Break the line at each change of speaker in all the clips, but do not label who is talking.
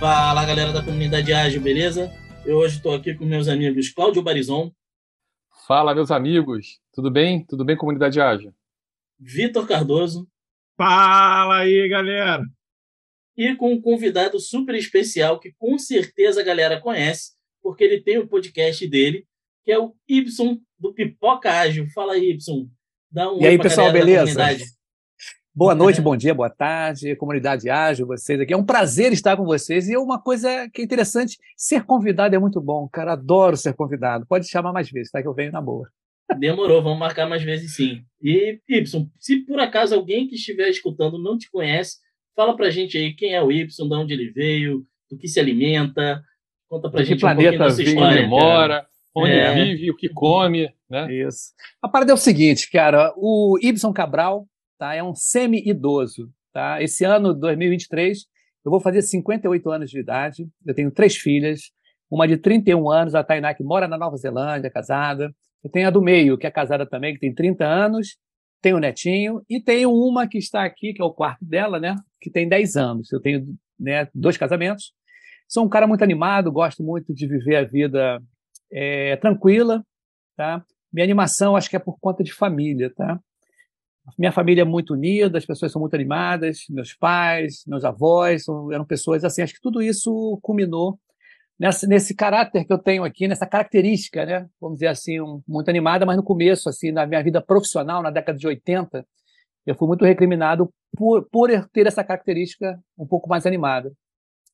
Fala galera da comunidade ágil, beleza? Eu hoje estou aqui com meus amigos Cláudio Barizon.
Fala, meus amigos. Tudo bem? Tudo bem, comunidade ágil?
Vitor Cardoso.
Fala aí, galera.
E com um convidado super especial que com certeza a galera conhece, porque ele tem o um podcast dele, que é o Y do Pipoca Ágil. Fala aí, Y.
Dá um e aí, pessoal, beleza? Boa noite, bom dia, boa tarde, comunidade ágil, vocês aqui. É um prazer estar com vocês. E é uma coisa que é interessante, ser convidado é muito bom, cara. Adoro ser convidado. Pode chamar mais vezes, tá? Que eu venho na boa.
Demorou, vamos marcar mais vezes sim. E, Y, se por acaso alguém que estiver escutando não te conhece, fala pra gente aí quem é o Y, de onde ele veio, do que se alimenta. Conta pra
de
gente
que planeta um
pouquinho
vive, onde mora, onde é. vive, o que come, né?
Isso. A parada é o seguinte, cara, o Y Cabral tá? É um semi-idoso, tá? Esse ano, 2023, eu vou fazer 58 anos de idade. Eu tenho três filhas, uma de 31 anos, a Tainá, que mora na Nova Zelândia, casada. Eu tenho a do meio, que é casada também, que tem 30 anos. Tenho o netinho. E tenho uma que está aqui, que é o quarto dela, né? Que tem 10 anos. Eu tenho né, dois casamentos. Sou um cara muito animado, gosto muito de viver a vida é, tranquila, tá? Minha animação acho que é por conta de família, tá? Minha família é muito unida, as pessoas são muito animadas, meus pais, meus avós são, eram pessoas assim. Acho que tudo isso culminou nessa, nesse caráter que eu tenho aqui, nessa característica, né? Vamos dizer assim, um, muito animada, mas no começo, assim, na minha vida profissional, na década de 80, eu fui muito recriminado por, por ter essa característica um pouco mais animada.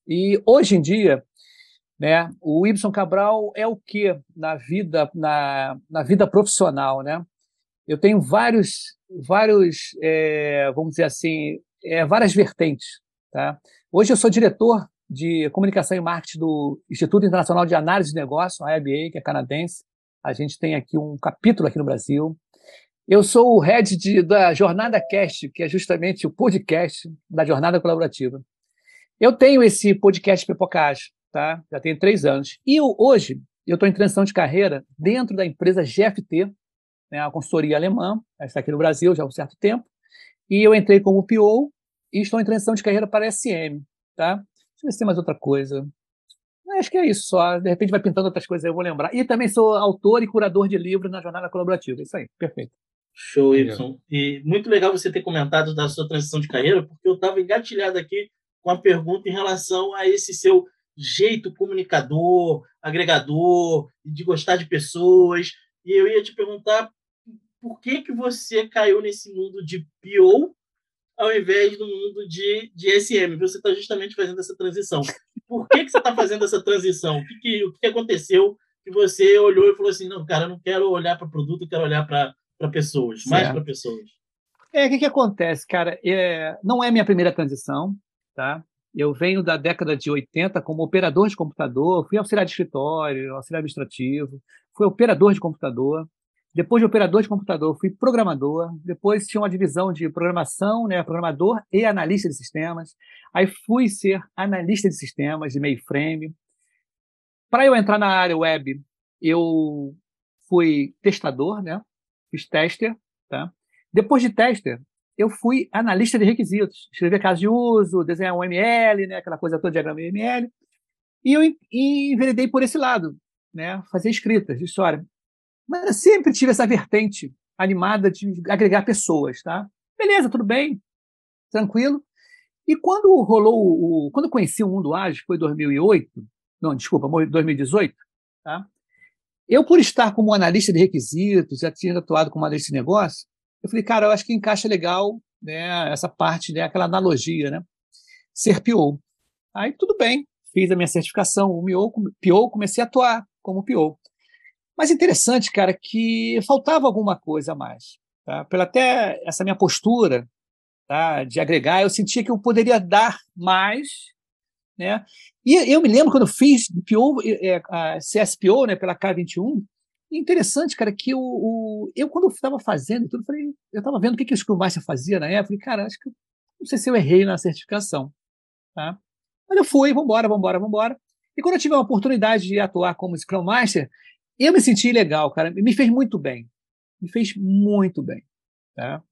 E hoje em dia, né, o Ibson Cabral é o que na vida, na, na vida profissional, né? Eu tenho vários vários, é, vamos dizer assim, é, várias vertentes. Tá? Hoje eu sou diretor de comunicação e marketing do Instituto Internacional de Análise de Negócio, a IBA, que é canadense. A gente tem aqui um capítulo aqui no Brasil. Eu sou o head de, da Jornada Cast, que é justamente o podcast da Jornada Colaborativa. Eu tenho esse podcast Pipocage, tá? Já tem três anos. E eu, hoje eu estou em transição de carreira dentro da empresa GFT, né, a consultoria alemã, está aqui no Brasil já há um certo tempo, e eu entrei como PO e estou em transição de carreira para SM, tá? Deixa eu ver se tem mais outra coisa. Acho que é isso só. De repente vai pintando outras coisas, eu vou lembrar. E também sou autor e curador de livros na Jornada Colaborativa. Isso aí, perfeito.
Show, Y. E muito legal você ter comentado da sua transição de carreira, porque eu estava engatilhado aqui com a pergunta em relação a esse seu jeito comunicador, agregador, de gostar de pessoas. E eu ia te perguntar por que, que você caiu nesse mundo de PO ao invés do mundo de, de SM. Você está justamente fazendo essa transição. Por que, que você está fazendo essa transição? O que, que, o que aconteceu que você olhou e falou assim, não, cara, eu não quero olhar para produto, eu quero olhar para pessoas, certo. mais para pessoas.
É, o que, que acontece, cara? É, não é minha primeira transição, tá? Eu venho da década de 80 como operador de computador, fui auxiliar de escritório, auxiliar administrativo, fui operador de computador. Depois de operador de computador, fui programador. Depois tinha uma divisão de programação, né, programador e analista de sistemas. Aí fui ser analista de sistemas, de mainframe. Para eu entrar na área web, eu fui testador, né? Fiz tester, tá? Depois de tester, eu fui analista de requisitos, escrever casos de uso, desenhar um ML, né, aquela coisa toda, diagrama ML, e eu enveredei por esse lado, né, fazer escritas de história. Mas eu sempre tive essa vertente animada de agregar pessoas, tá? Beleza, tudo bem, tranquilo. E quando rolou o, quando eu conheci o Mundo Ágil, foi 2008, não, desculpa, 2018, tá? Eu, por estar como analista de requisitos, já tinha atuado como analista de negócio, eu falei, cara, eu acho que encaixa legal né, essa parte, né, aquela analogia, né? Ser PO. Aí tudo bem, fiz a minha certificação, o PO, comecei a atuar como PO. Mas interessante, cara, que faltava alguma coisa a mais. Tá? Pela até essa minha postura tá, de agregar, eu sentia que eu poderia dar mais. Né? E eu me lembro quando eu fiz PO, é, a CSPO né, pela K21, interessante, cara, que o, o eu, quando estava fazendo tudo, falei, eu estava vendo o que, que o Scrum Master fazia na época, falei, cara, acho que não sei se eu errei na certificação. Tá? Mas eu fui, vambora, vambora, vambora. E quando eu tive a oportunidade de atuar como Scrum Master, eu me senti legal, cara. Me fez muito bem. Me fez muito bem. Tá?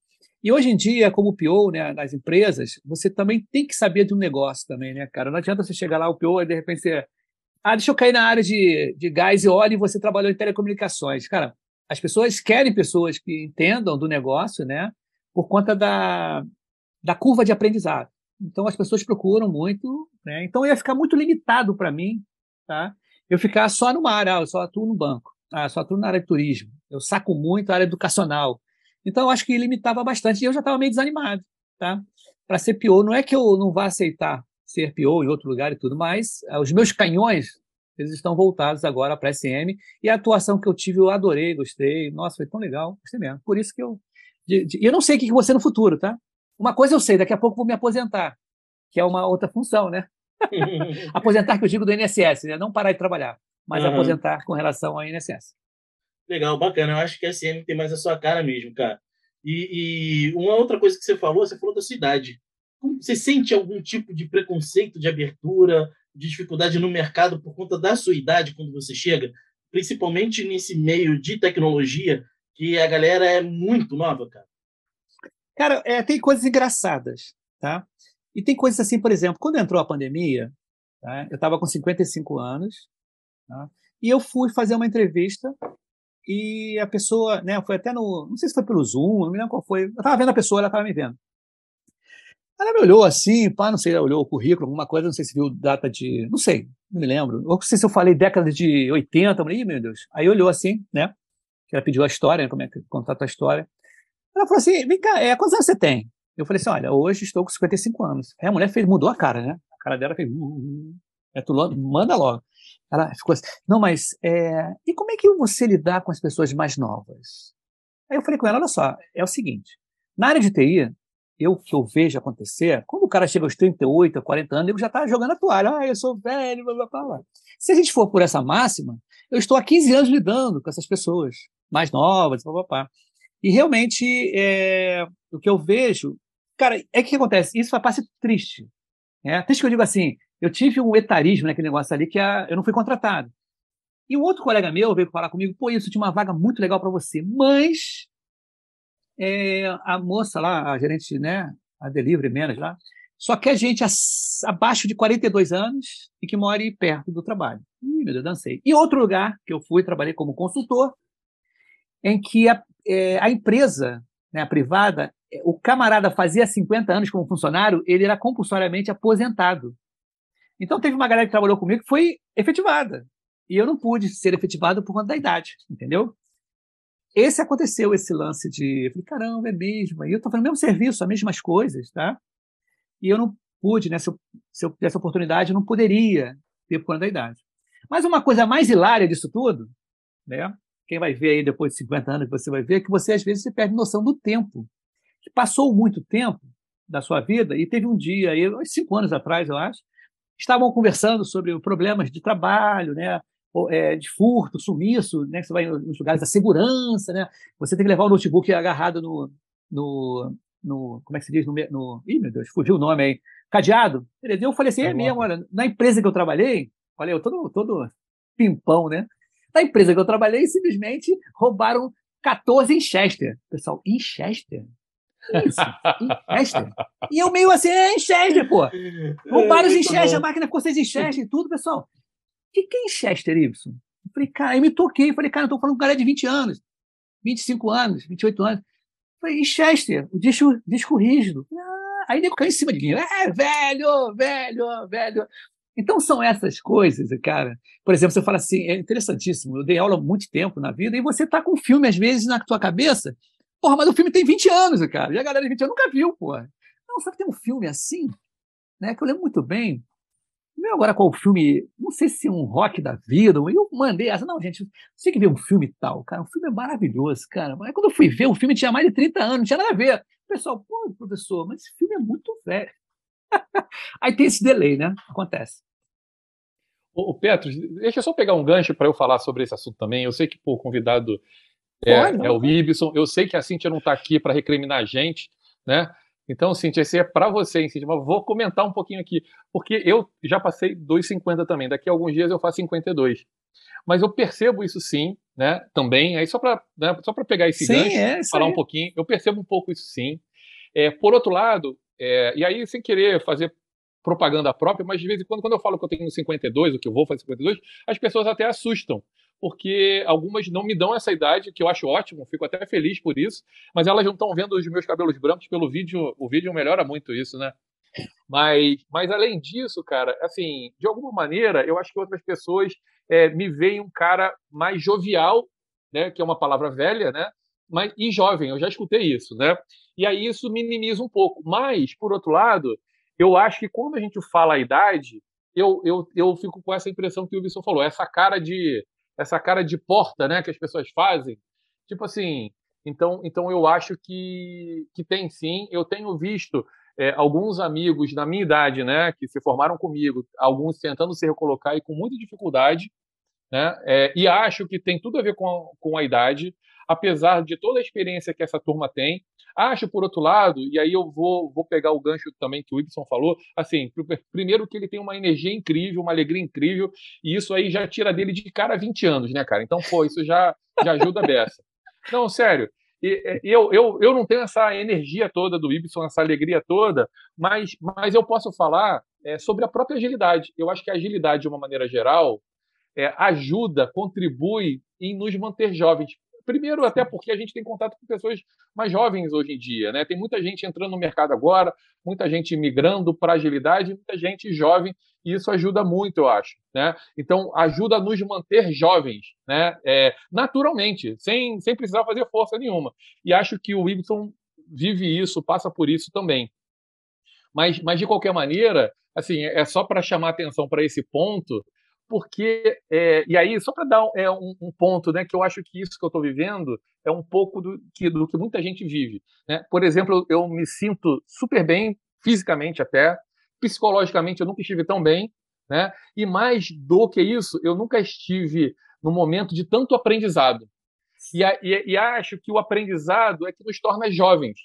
E hoje em dia, como PO, né, nas empresas, você também tem que saber de um negócio também, né, cara? Não adianta você chegar lá, o PO, e de repente você. Ah, deixa eu cair na área de, de gás e óleo e você trabalhou em telecomunicações. Cara, as pessoas querem pessoas que entendam do negócio, né? Por conta da, da curva de aprendizado. Então, as pessoas procuram muito, né? Então, ia ficar muito limitado para mim, tá? Eu ficar só numa área, ah, eu só atuo no banco, ah, só atuo na área de turismo, eu saco muito a área educacional, então, eu acho que limitava bastante. E eu já estava meio desanimado, tá? Para ser PO, não é que eu não vá aceitar ser PO em outro lugar e tudo, mas eh, os meus canhões, eles estão voltados agora para a SM. E a atuação que eu tive, eu adorei, gostei. Nossa, foi tão legal, gostei mesmo. Por isso que eu. De, eu não sei o que ser no futuro, tá? Uma coisa eu sei, daqui a pouco vou me aposentar, que é uma outra função, né? aposentar, que eu digo do INSS, né? Não parar de trabalhar, mas uhum. aposentar com relação ao INSS.
Legal, bacana. Eu acho que a SM tem mais a sua cara mesmo, cara. E, e uma outra coisa que você falou, você falou da cidade. Você sente algum tipo de preconceito de abertura, de dificuldade no mercado por conta da sua idade quando você chega? Principalmente nesse meio de tecnologia, que a galera é muito nova, cara.
Cara, é, tem coisas engraçadas, tá? E tem coisas assim, por exemplo, quando entrou a pandemia, tá? eu estava com 55 anos, tá? e eu fui fazer uma entrevista e a pessoa, né, foi até no, não sei se foi pelo Zoom, não me lembro qual foi, eu estava vendo a pessoa, ela estava me vendo. Ela me olhou assim, pá, não sei, olhou o currículo, alguma coisa, não sei se viu data de, não sei, não me lembro, não sei se eu falei década de 80, eu falei, meu Deus. Aí olhou assim, né, ela pediu a história, né, como é que conta a história. Ela falou assim, vem cá, é, quantos anos você tem? Eu falei assim, olha, hoje estou com 55 anos. Aí a mulher fez, mudou a cara, né, a cara dela fez, uh, uh, uh. é, tu manda logo. Ela ficou assim, não, mas é, e como é que você lidar com as pessoas mais novas? Aí eu falei com ela, olha só, é o seguinte, na área de TI, eu que eu vejo acontecer, quando o cara chega aos 38, 40 anos, ele já está jogando a toalha, ah, eu sou velho, blá, blá, blá. Se a gente for por essa máxima, eu estou há 15 anos lidando com essas pessoas mais novas, blá, blá, blá. E realmente, é, o que eu vejo, cara, é que acontece, isso faz parte triste. É, triste que eu digo assim, eu tive um etarismo naquele negócio ali que a, eu não fui contratado. E um outro colega meu veio falar comigo, pô, isso tinha uma vaga muito legal para você, mas é, a moça lá, a gerente, né, a delivery manager lá, só que a gente abaixo de 42 anos e que mora perto do trabalho. Ih, meu Deus, dancei. E outro lugar que eu fui, trabalhei como consultor, em que a, é, a empresa, né, a privada, o camarada fazia 50 anos como funcionário, ele era compulsoriamente aposentado. Então teve uma galera que trabalhou comigo que foi efetivada. E eu não pude ser efetivado por conta da idade, entendeu? Esse aconteceu, esse lance de. Eu falei, caramba, é mesmo. E eu estou fazendo o mesmo serviço, as mesmas coisas, tá? E eu não pude, né? Se eu, se eu tivesse oportunidade, eu não poderia ter por conta da idade. Mas uma coisa mais hilária disso tudo, né? Quem vai ver aí depois de 50 anos, você vai ver que você às vezes você perde noção do tempo. Que passou muito tempo da sua vida e teve um dia aí, uns cinco anos atrás, eu acho, estavam conversando sobre problemas de trabalho, né? É, de furto, sumiço, né? Você vai nos lugares da segurança, né? Você tem que levar o notebook agarrado no, no, no como é que se diz? No, no, ih, meu Deus, fugiu o nome aí. Cadeado. Eu falei assim, é, é mesmo, olha, na empresa que eu trabalhei, olha, eu todo, todo pimpão, né? Na empresa que eu trabalhei, simplesmente roubaram 14 em Chester. Pessoal, em Chester? Isso, em Chester. E eu meio assim, é em Chester, pô. Roubaram é, em Chester, a máquina ficou sem em Chester e tudo, pessoal. O que, que é em Chester, Y? Eu falei, cara, eu me toquei. Falei, cara, eu tô falando com um cara de 20 anos, 25 anos, 28 anos. Eu falei, em Chester, o disco, disco rígido. Ah, aí nego caiu em cima de mim. É, velho, velho, velho. Então são essas coisas, cara. Por exemplo, você fala assim, é interessantíssimo. Eu dei aula há muito tempo na vida e você tá com um filme às vezes na tua cabeça Porra, mas o filme tem 20 anos, cara. E a galera de 20 anos nunca viu, porra. Não, sabe que tem um filme assim, né? Que eu lembro muito bem. Meu, agora qual o filme? Não sei se é um rock da vida. Eu mandei essa. Não, gente, você que ver um filme tal, cara. O filme é maravilhoso, cara. Mas quando eu fui ver, o filme tinha mais de 30 anos, não tinha nada a ver. O pessoal, pô, professor, mas esse filme é muito velho. Aí tem esse delay, né? Acontece.
Ô, Petro, deixa eu só pegar um gancho para eu falar sobre esse assunto também. Eu sei que pô, o convidado é, é o Ibson. Eu sei que a Cintia não está aqui para recriminar a gente, né? Então, Cintia, esse é para você, Cintia, mas vou comentar um pouquinho aqui, porque eu já passei 2,50 também. Daqui a alguns dias eu faço 52. Mas eu percebo isso sim, né? Também. Aí só para né, só pegar esse sim, gancho, é, falar aí. um pouquinho, eu percebo um pouco isso sim. É, por outro lado, é, e aí sem querer fazer propaganda própria, mas de vez em quando, quando eu falo que eu tenho 52, ou que eu vou fazer 52, as pessoas até assustam, porque algumas não me dão essa idade, que eu acho ótimo, fico até feliz por isso, mas elas não estão vendo os meus cabelos brancos pelo vídeo, o vídeo melhora muito isso, né? Mas, mas além disso, cara, assim, de alguma maneira, eu acho que outras pessoas é, me veem um cara mais jovial, né? Que é uma palavra velha, né? Mas, e jovem, eu já escutei isso, né? E aí isso minimiza um pouco. Mas, por outro lado, eu acho que quando a gente fala a idade, eu, eu, eu fico com essa impressão que o Wilson falou, essa cara de essa cara de porta, né, que as pessoas fazem. Tipo assim, então, então eu acho que, que tem sim. Eu tenho visto é, alguns amigos da minha idade, né, que se formaram comigo, alguns tentando se recolocar e com muita dificuldade, né, é, e acho que tem tudo a ver com, com a idade, apesar de toda a experiência que essa turma tem. Acho, por outro lado, e aí eu vou, vou pegar o gancho também que o Ibson falou, assim, primeiro que ele tem uma energia incrível, uma alegria incrível, e isso aí já tira dele de cara 20 anos, né, cara? Então, pô, isso já, já ajuda a beça. Não, sério, e, eu, eu, eu não tenho essa energia toda do Ibson, essa alegria toda, mas, mas eu posso falar é, sobre a própria agilidade. Eu acho que a agilidade, de uma maneira geral, é, ajuda, contribui em nos manter jovens. Primeiro, até porque a gente tem contato com pessoas mais jovens hoje em dia, né? Tem muita gente entrando no mercado agora, muita gente migrando para agilidade, muita gente jovem, e isso ajuda muito, eu acho, né? Então, ajuda a nos manter jovens, né? É, naturalmente, sem, sem precisar fazer força nenhuma. E acho que o Ibson vive isso, passa por isso também. Mas, mas de qualquer maneira, assim, é só para chamar atenção para esse ponto, porque é, e aí só para dar é, um, um, ponto, né, que eu acho que isso que eu estou vivendo é um pouco do que, do que muita gente vive, né? Por exemplo, eu me sinto super bem fisicamente até, psicologicamente eu nunca estive tão bem, né? E mais do que isso, eu nunca estive no momento de tanto aprendizado. E, e, e acho que o aprendizado é que nos torna jovens.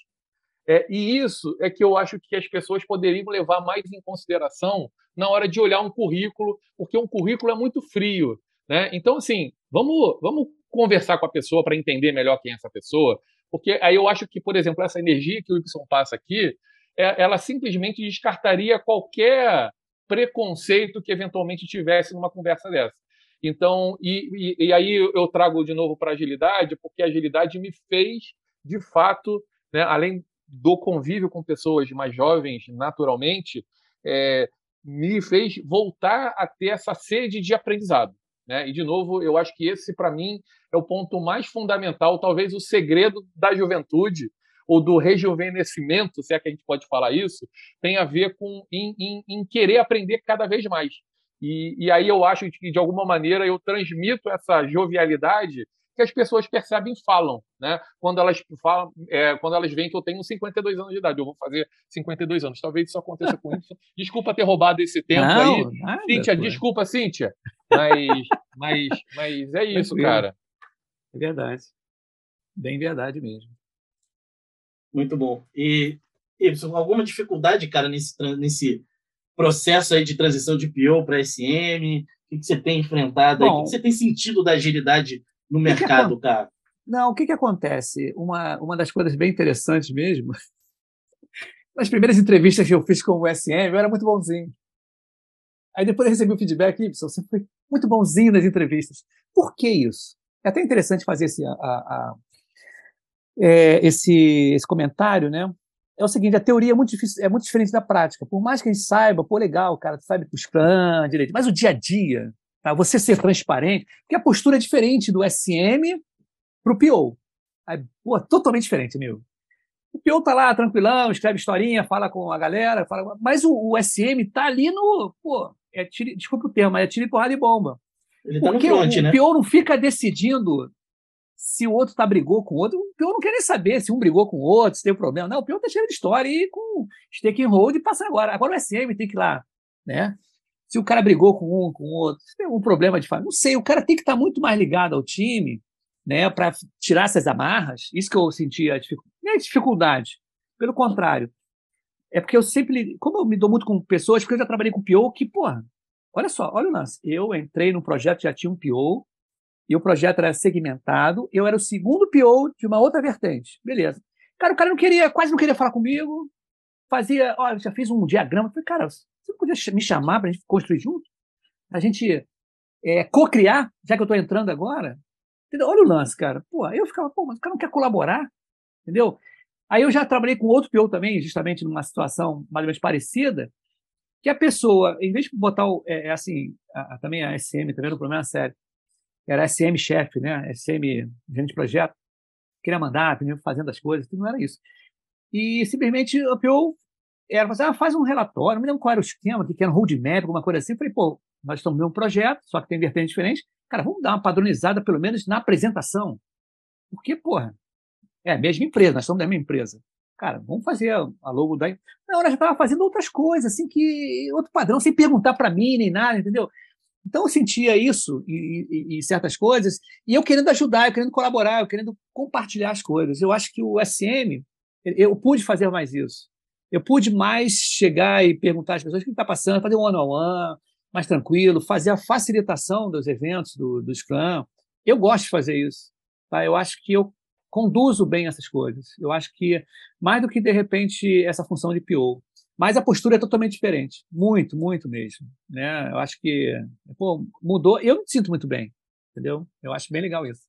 É, e isso é que eu acho que as pessoas poderiam levar mais em consideração na hora de olhar um currículo, porque um currículo é muito frio. Né? Então, assim, vamos, vamos conversar com a pessoa para entender melhor quem é essa pessoa, porque aí eu acho que, por exemplo, essa energia que o Ibson passa aqui, é, ela simplesmente descartaria qualquer preconceito que eventualmente tivesse numa conversa dessa. Então, e, e, e aí eu trago de novo para agilidade, porque a agilidade me fez, de fato, né, além do convívio com pessoas mais jovens, naturalmente, é, me fez voltar a ter essa sede de aprendizado. Né? E, de novo, eu acho que esse, para mim, é o ponto mais fundamental, talvez o segredo da juventude, ou do rejuvenescimento, se é que a gente pode falar isso, tem a ver com em, em, em querer aprender cada vez mais. E, e, aí eu acho que, de alguma maneira, eu transmito essa jovialidade que as pessoas percebem e falam, né? Quando elas falam, é, quando elas veem que eu tenho 52 anos de idade, eu vou fazer 52 anos. Talvez isso aconteça com isso. Desculpa ter roubado esse tempo Não, aí. Nada, Cíntia, pô. desculpa, Cíntia. Mas, mas, mas é isso, cara.
É verdade. Bem verdade mesmo.
Muito bom. E, Ibson, alguma dificuldade, cara, nesse, nesse processo aí de transição de PO para SM? O que, que, você tem enfrentado? Bom, o que, que, você tem sentido da agilidade no mercado, que, cara?
Não, o que, que acontece? Uma, uma das coisas bem interessantes mesmo, nas primeiras entrevistas que eu fiz com o SM, eu era muito bonzinho. Aí depois eu recebi o feedback, Ibson, você foi muito bonzinho nas entrevistas. Por que isso? É até interessante fazer esse, a, a, é, esse, esse comentário, né? É o seguinte, a teoria é muito, difícil, é muito diferente da prática. Por mais que a gente saiba, pô, legal, cara, tu sabe o Scrum direito, mas o dia a dia, tá? você ser transparente, porque a postura é diferente do SM para o PO. Aí, pô, totalmente diferente, amigo. O PO tá lá tranquilão, escreve historinha, fala com a galera, fala, mas o, o SM tá ali no, pô, é tire, desculpa o termo, mas é tiro porrada e bomba.
Ele tá Porque no front,
o,
né?
o PO não fica decidindo se o outro tá brigou com o outro, o pior não quer nem saber se um brigou com o outro, se tem um problema. Não, o pior tá cheio de história e com stake and hold e passa agora. Agora o SM tem que ir lá, né? Se o cara brigou com um, com o outro, se tem algum problema de família, não sei, o cara tem que estar tá muito mais ligado ao time, né, para tirar essas amarras. Isso que eu senti a dificuldade. Não é dificuldade, pelo contrário. É porque eu sempre, como eu me dou muito com pessoas, porque eu já trabalhei com PO que, porra, olha só, olha o lance. Eu entrei num projeto, já tinha um PO, e o projeto era segmentado. Eu era o segundo PO de uma outra vertente. Beleza. Cara, o cara não queria, quase não queria falar comigo. Fazia, olha, já fiz um diagrama. falei, cara, você não podia me chamar para a gente construir junto? A gente é, co-criar, já que eu estou entrando agora? Entendeu? Olha o lance, cara. Pô, eu ficava, pô, mas o cara não quer colaborar, entendeu? Aí eu já trabalhei com outro PO também, justamente numa situação mais ou menos parecida, que a pessoa, em vez de botar o, é, é assim, a, a, também a SM, também no problema sério, era SM chefe, né? SM gerente de projeto, queria mandar, fazendo as coisas, não era isso. E simplesmente o PO era assim, ah, faz um relatório, não me lembro qual era o esquema, que era um roadmap, alguma coisa assim. Eu falei, pô, nós estamos no mesmo projeto, só que tem vertentes diferentes. Cara, vamos dar uma padronizada, pelo menos na apresentação. Porque, porra, é a mesma empresa, nós somos da mesma empresa. Cara, vamos fazer a logo da. Não, ela já estava fazendo outras coisas, assim, que. outro padrão, sem perguntar para mim nem nada, entendeu? Então eu sentia isso em, certas coisas, e eu querendo ajudar, eu querendo colaborar, eu querendo compartilhar as coisas. Eu acho que o SM, eu pude fazer mais isso. Eu pude mais chegar e perguntar às pessoas o que está passando, fazer um one-on-one, mais tranquilo, fazer a facilitação dos eventos do, do Scrum. Eu gosto de fazer isso. Tá? Eu acho que eu conduzo bem essas coisas. Eu acho que, mais do que, de repente, essa função de PO. Mas a postura é totalmente diferente. Muito, muito mesmo. Né? Eu acho que pô, mudou. Eu me sinto muito bem. Entendeu? Eu acho bem legal isso.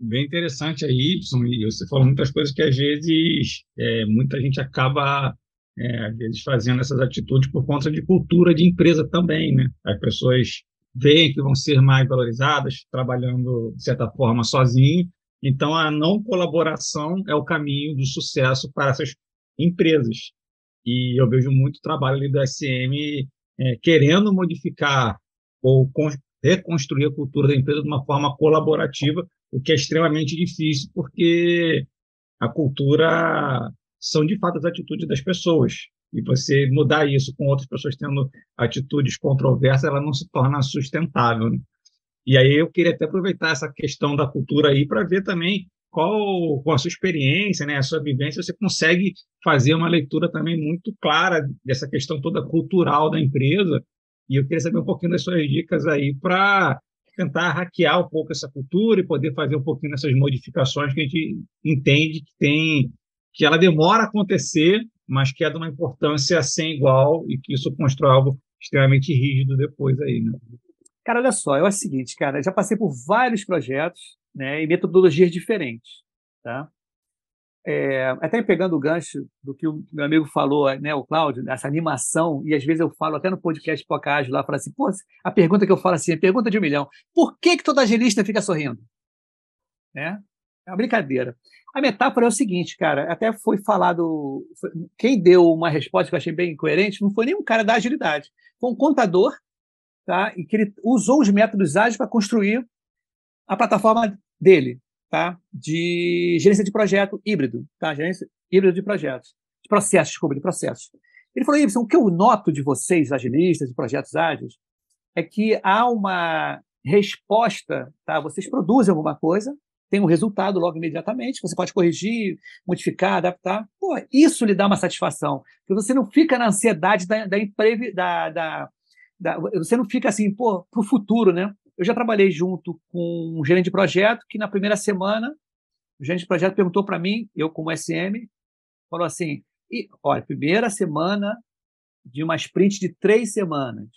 Bem interessante aí, Y, e você falou muitas coisas que às vezes é, muita gente acaba é, às vezes fazendo essas atitudes por conta de cultura de empresa também, né? As pessoas veem que vão ser mais valorizadas trabalhando de certa forma sozinho, então a não colaboração é o caminho do sucesso para essas empresas. E eu vejo muito trabalho ali do SM é, querendo modificar ou reconstruir a cultura da empresa de uma forma colaborativa, o que é extremamente difícil, porque a cultura são de fato as atitudes das pessoas. E você mudar isso com outras pessoas tendo atitudes controversas, ela não se torna sustentável. Né? E aí eu queria até aproveitar essa questão da cultura aí para ver também qual, com a sua experiência, né, a sua vivência, você consegue fazer uma leitura também muito clara dessa questão toda cultural da empresa. E eu queria saber um pouquinho das suas dicas aí para tentar hackear um pouco essa cultura e poder fazer um pouquinho dessas modificações que a gente entende que tem que ela demora a acontecer, mas que é de uma importância sem igual e que isso constrói algo extremamente rígido depois aí, né?
Cara, olha só, é o seguinte, cara, já passei por vários projetos, né, e metodologias diferentes, tá? É, até pegando o gancho do que o meu amigo falou, né, o Cláudio, essa animação, e às vezes eu falo até no podcast Pocágio lá, falo assim, pô, a pergunta que eu falo assim, a pergunta de um milhão, por que que toda agilista fica sorrindo? Né? É uma brincadeira. A metáfora é o seguinte, cara, até foi falado, quem deu uma resposta que eu achei bem coerente não foi nem um cara da agilidade, foi um contador, tá? E que ele usou os métodos ágeis para construir a plataforma dele, tá? De gerência de projeto híbrido, tá? Gerência híbrido de projetos, de processos, desculpa, de processos. Ele falou, Ibsen, o que eu noto de vocês, agilistas e projetos ágeis, é que há uma resposta, tá? Vocês produzem alguma coisa, tem um resultado logo imediatamente, você pode corrigir, modificar, adaptar. Pô, isso lhe dá uma satisfação, porque você não fica na ansiedade da, da, da, da, da você não fica assim, pô, para o futuro, né? Eu já trabalhei junto com um gerente de projeto que na primeira semana o gerente de projeto perguntou para mim, eu como SM, falou assim, e, olha, primeira semana de uma sprint de três semanas,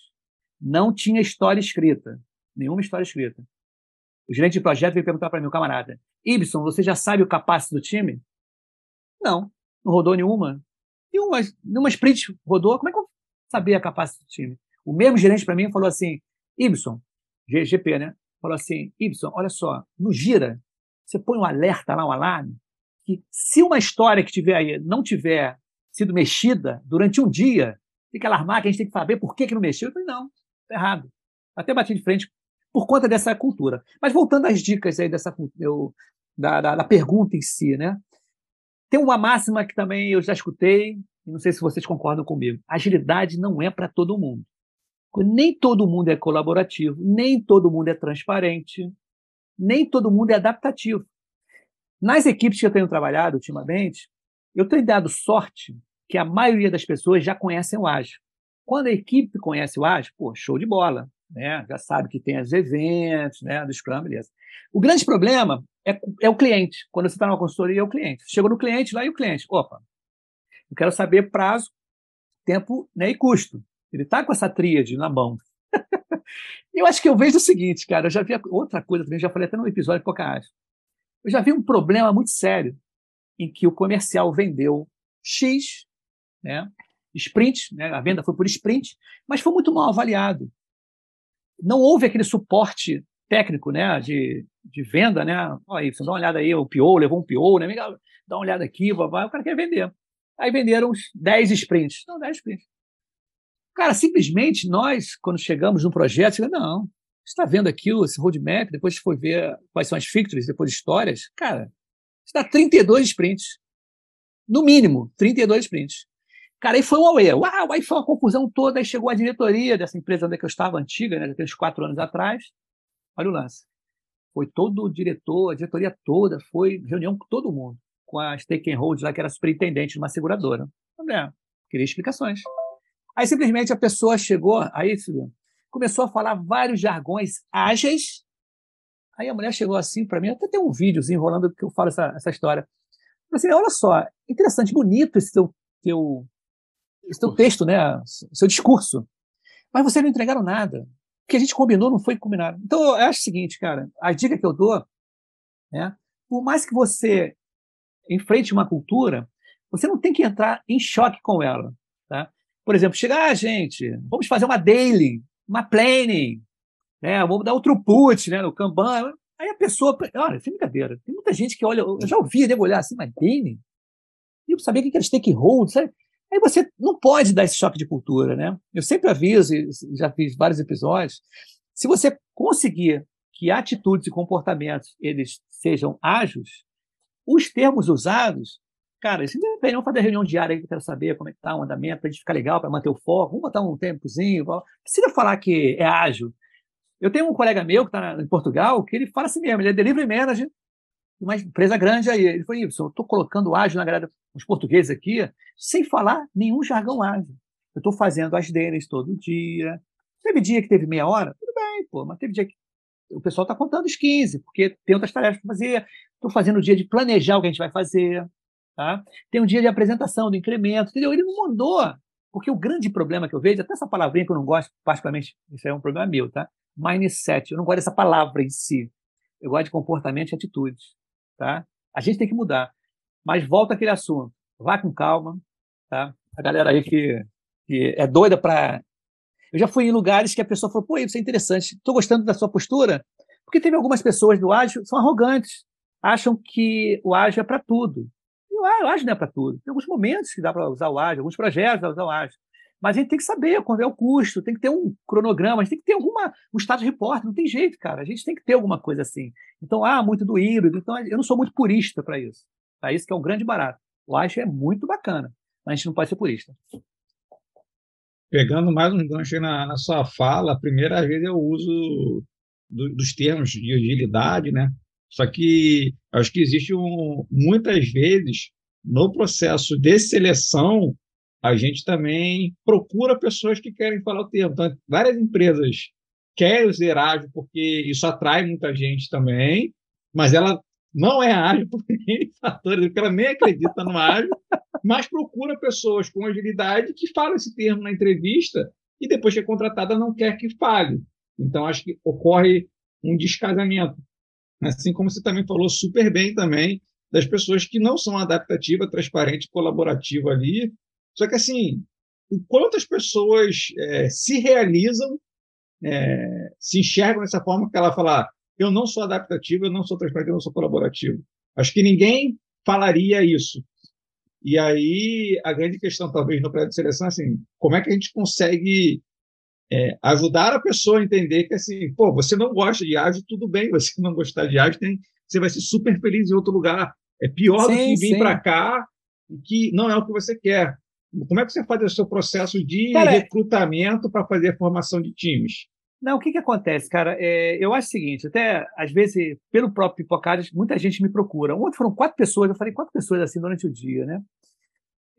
não tinha história escrita, nenhuma história escrita. O gerente de projeto veio perguntar para mim, o camarada, Ibson, você já sabe o capacete do time? Não, não rodou nenhuma. E uma, numa sprint rodou, como é que eu saber a capacidade do time? O mesmo gerente para mim falou assim, Ibson, GGP, né? Falou assim, Ibson, olha só, no Gira, você põe um alerta lá, um alarme, que se uma história que tiver aí não tiver sido mexida durante um dia, tem que alarmar, que a gente tem que saber por que, que não mexeu. Eu falei, não, tá errado. Até bati de frente por conta dessa cultura. Mas voltando às dicas aí dessa eu, da, da, da, pergunta em si, né? Tem uma máxima que também eu já escutei, e não sei se vocês concordam comigo. Agilidade não é para todo mundo. Nem todo mundo é colaborativo, nem todo mundo é transparente, nem todo mundo é adaptativo. Nas equipes que eu tenho trabalhado ultimamente, eu tenho dado sorte que a maioria das pessoas já conhecem o ágil. Quando a equipe conhece o ágil, pô, show de bola né? já sabe que tem os eventos né, do Scrum, beleza. O grande problema é, é o cliente. Quando você está numa consultoria, é o cliente. Chegou no cliente lá e o cliente, opa, eu quero saber prazo, tempo né, e custo. Ele está com essa tríade na mão. eu acho que eu vejo o seguinte, cara, eu já vi outra coisa também, já falei até no episódio de Pocahontas. Eu já vi um problema muito sério em que o comercial vendeu X, né, sprint, né, a venda foi por sprint, mas foi muito mal avaliado. Não houve aquele suporte técnico né, de, de venda, né? Aí, você dá uma olhada aí, o PO levou um PO, né? Dá uma olhada aqui, vai, o cara quer vender. Aí venderam uns 10 sprints. Não, 10 sprints. Cara, simplesmente nós, quando chegamos no projeto, chegamos, não, está vendo aqui esse roadmap, depois foi ver quais são as features, depois histórias, cara, está 32 sprints. No mínimo, 32 sprints. Cara, aí foi um auê. Uau, aí foi uma confusão toda. Aí chegou a diretoria dessa empresa onde é eu estava, antiga, né, daqueles quatro anos atrás. Olha o lance. Foi todo o diretor, a diretoria toda, foi reunião com todo mundo, com a stakeholder lá, que era superintendente de uma seguradora. André, queria explicações. Aí simplesmente a pessoa chegou, aí começou a falar vários jargões ágeis. Aí a mulher chegou assim para mim, até tem um vídeozinho rolando que eu falo essa, essa história. Assim, olha só, interessante, bonito esse teu, teu esse teu texto, né? Seu discurso. Mas vocês não entregaram nada. O que a gente combinou não foi combinado. Então, eu acho o seguinte, cara, a dica que eu dou, né? Por mais que você enfrente uma cultura, você não tem que entrar em choque com ela? Por exemplo, chegar, ah, gente, vamos fazer uma daily, uma planning, né? Vamos dar outro throughput, né? No Kanban. Aí a pessoa, olha, sem brincadeira, tem muita gente que olha, eu já ouvi nego olhar assim, mas daily? E eu sabia que era stakeholder, sabe? Aí você não pode dar esse choque de cultura, né? Eu sempre aviso, já fiz vários episódios, se você conseguir que atitudes e comportamentos eles sejam ágeis, os termos usados, cara, isso independe, vamos fazer reunião diária que eu quero saber como é que tá o andamento, para a gente ficar legal, para manter o foco, vamos botar um tempozinho, precisa falar que é ágil. Eu tenho um colega meu que está em Portugal, que ele fala assim mesmo, ele é delivery manager, uma empresa grande aí. Ele falou, Ibson, eu estou colocando ágil na galera, os portugueses aqui, sem falar nenhum jargão ágil. Eu estou fazendo as deles todo dia. Teve dia que teve meia hora? Tudo bem, pô, mas teve dia que o pessoal está contando os 15, porque tem outras tarefas para fazer. Estou fazendo o dia de planejar o que a gente vai fazer. Tá? Tem um dia de apresentação do incremento, entendeu? Ele não mandou. Porque o grande problema que eu vejo, até essa palavrinha que eu não gosto, particularmente, isso é um problema meu, tá? Mindset. Eu não gosto dessa palavra em si. Eu gosto de comportamento e atitudes. Tá? A gente tem que mudar. Mas volta aquele assunto. Vá com calma. Tá? A galera aí que, que é doida para. Eu já fui em lugares que a pessoa falou: pô, isso é interessante, estou gostando da sua postura. Porque teve algumas pessoas do ágil são arrogantes, acham que o ágil é para tudo. E o ágil não é para tudo. Tem alguns momentos que dá para usar o ágil, alguns projetos dá para usar o ágil. Mas a gente tem que saber quando é o custo, tem que ter um cronograma, a gente tem que ter alguma, um status report, não tem jeito, cara. A gente tem que ter alguma coisa assim. Então, ah, muito do híbrido. Então, eu não sou muito purista para isso. Para isso que é um grande barato. O acho é muito bacana, mas a gente não pode ser purista.
Pegando mais um gancho na, na sua fala, a primeira vez eu uso do, dos termos de agilidade, né? Só que acho que existe um, muitas vezes no processo de seleção a gente também procura pessoas que querem falar o termo. Então, várias empresas querem ser ágil porque isso atrai muita gente também, mas ela não é ágil por fatores, porque ela nem acredita no ágil, mas procura pessoas com agilidade que falam esse termo na entrevista e depois que é contratada não quer que fale. Então, acho que ocorre um descasamento. Assim como você também falou super bem também das pessoas que não são adaptativas, transparentes, colaborativas ali, só que, assim, o quanto as pessoas é, se realizam, é, se enxergam dessa forma que ela fala, eu não sou adaptativo, eu não sou transparente, eu não sou colaborativo. Acho que ninguém falaria isso. E aí, a grande questão, talvez, no prédio de seleção, é assim, como é que a gente consegue é, ajudar a pessoa a entender que, assim, pô, você não gosta de ágil, tudo bem, você não gostar de ágil, tem, você vai ser super feliz em outro lugar. É pior sim, do que vir para cá e que não é o que você quer. Como é que você faz o seu processo de cara, recrutamento para fazer a formação de times?
Não, o que, que acontece, cara? É, eu acho o seguinte, até às vezes, pelo próprio Pipocades, muita gente me procura. Ontem foram quatro pessoas, eu falei quatro pessoas assim durante o dia, né?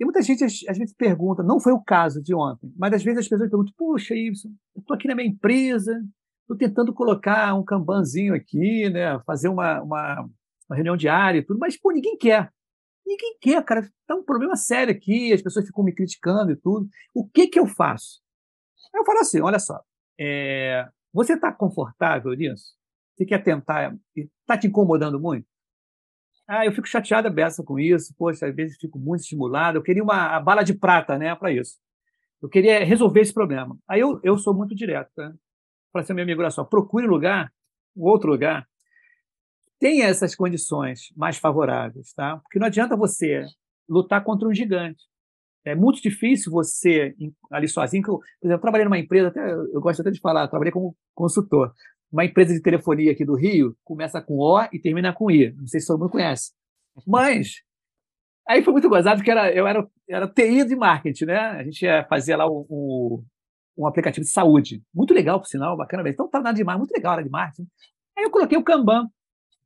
E muita gente às vezes pergunta, não foi o caso de ontem, mas às vezes as pessoas perguntam, puxa, isso, eu estou aqui na minha empresa, estou tentando colocar um cambanzinho aqui, né? Fazer uma, uma uma reunião diária e tudo, mas, pô, ninguém quer. Ninguém quer, cara. Tá um problema sério aqui, as pessoas ficam me criticando e tudo. O que que eu faço? Eu falo assim, olha só, é, você está confortável nisso? Você quer tentar? Está te incomodando muito? Ah, eu fico chateada beça com isso. Poxa, às vezes fico muito estimulado. Eu queria uma bala de prata, né, para isso. Eu queria resolver esse problema. Aí eu, eu sou muito direto, né? Para ser meu amigo, olha só, procure lugar, um outro lugar, tenha essas condições mais favoráveis, tá? Porque não adianta você lutar contra um gigante. É muito difícil você ali sozinho. por exemplo, eu trabalhei numa empresa, até, eu gosto até de falar, trabalhei como consultor. Uma empresa de telefonia aqui do Rio começa com O e termina com I. Não sei se todo mundo conhece. Mas aí foi muito gozado porque era, eu era, era TI de marketing, né? A gente fazia lá o, um aplicativo de saúde. Muito legal, por sinal, bacana mesmo. Então, tá nada demais, muito legal, era de marketing. Aí eu coloquei o Kanban,